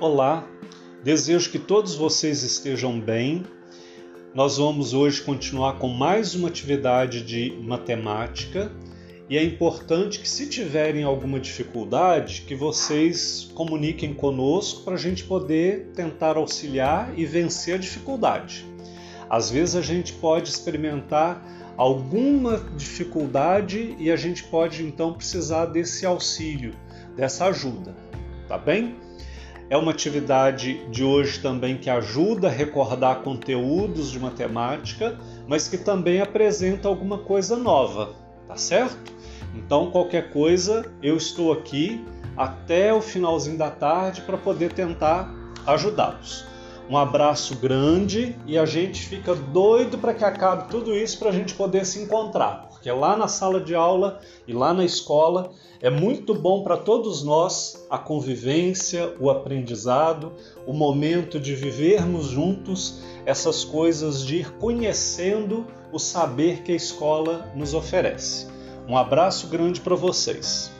Olá, desejo que todos vocês estejam bem. Nós vamos hoje continuar com mais uma atividade de matemática e é importante que, se tiverem alguma dificuldade, que vocês comuniquem conosco para a gente poder tentar auxiliar e vencer a dificuldade. Às vezes a gente pode experimentar alguma dificuldade e a gente pode então precisar desse auxílio, dessa ajuda, tá bem? É uma atividade de hoje também que ajuda a recordar conteúdos de matemática, mas que também apresenta alguma coisa nova, tá certo? Então, qualquer coisa, eu estou aqui até o finalzinho da tarde para poder tentar ajudá-los. Um abraço grande e a gente fica doido para que acabe tudo isso para a gente poder se encontrar, porque lá na sala de aula e lá na escola é muito bom para todos nós a convivência, o aprendizado, o momento de vivermos juntos essas coisas, de ir conhecendo o saber que a escola nos oferece. Um abraço grande para vocês.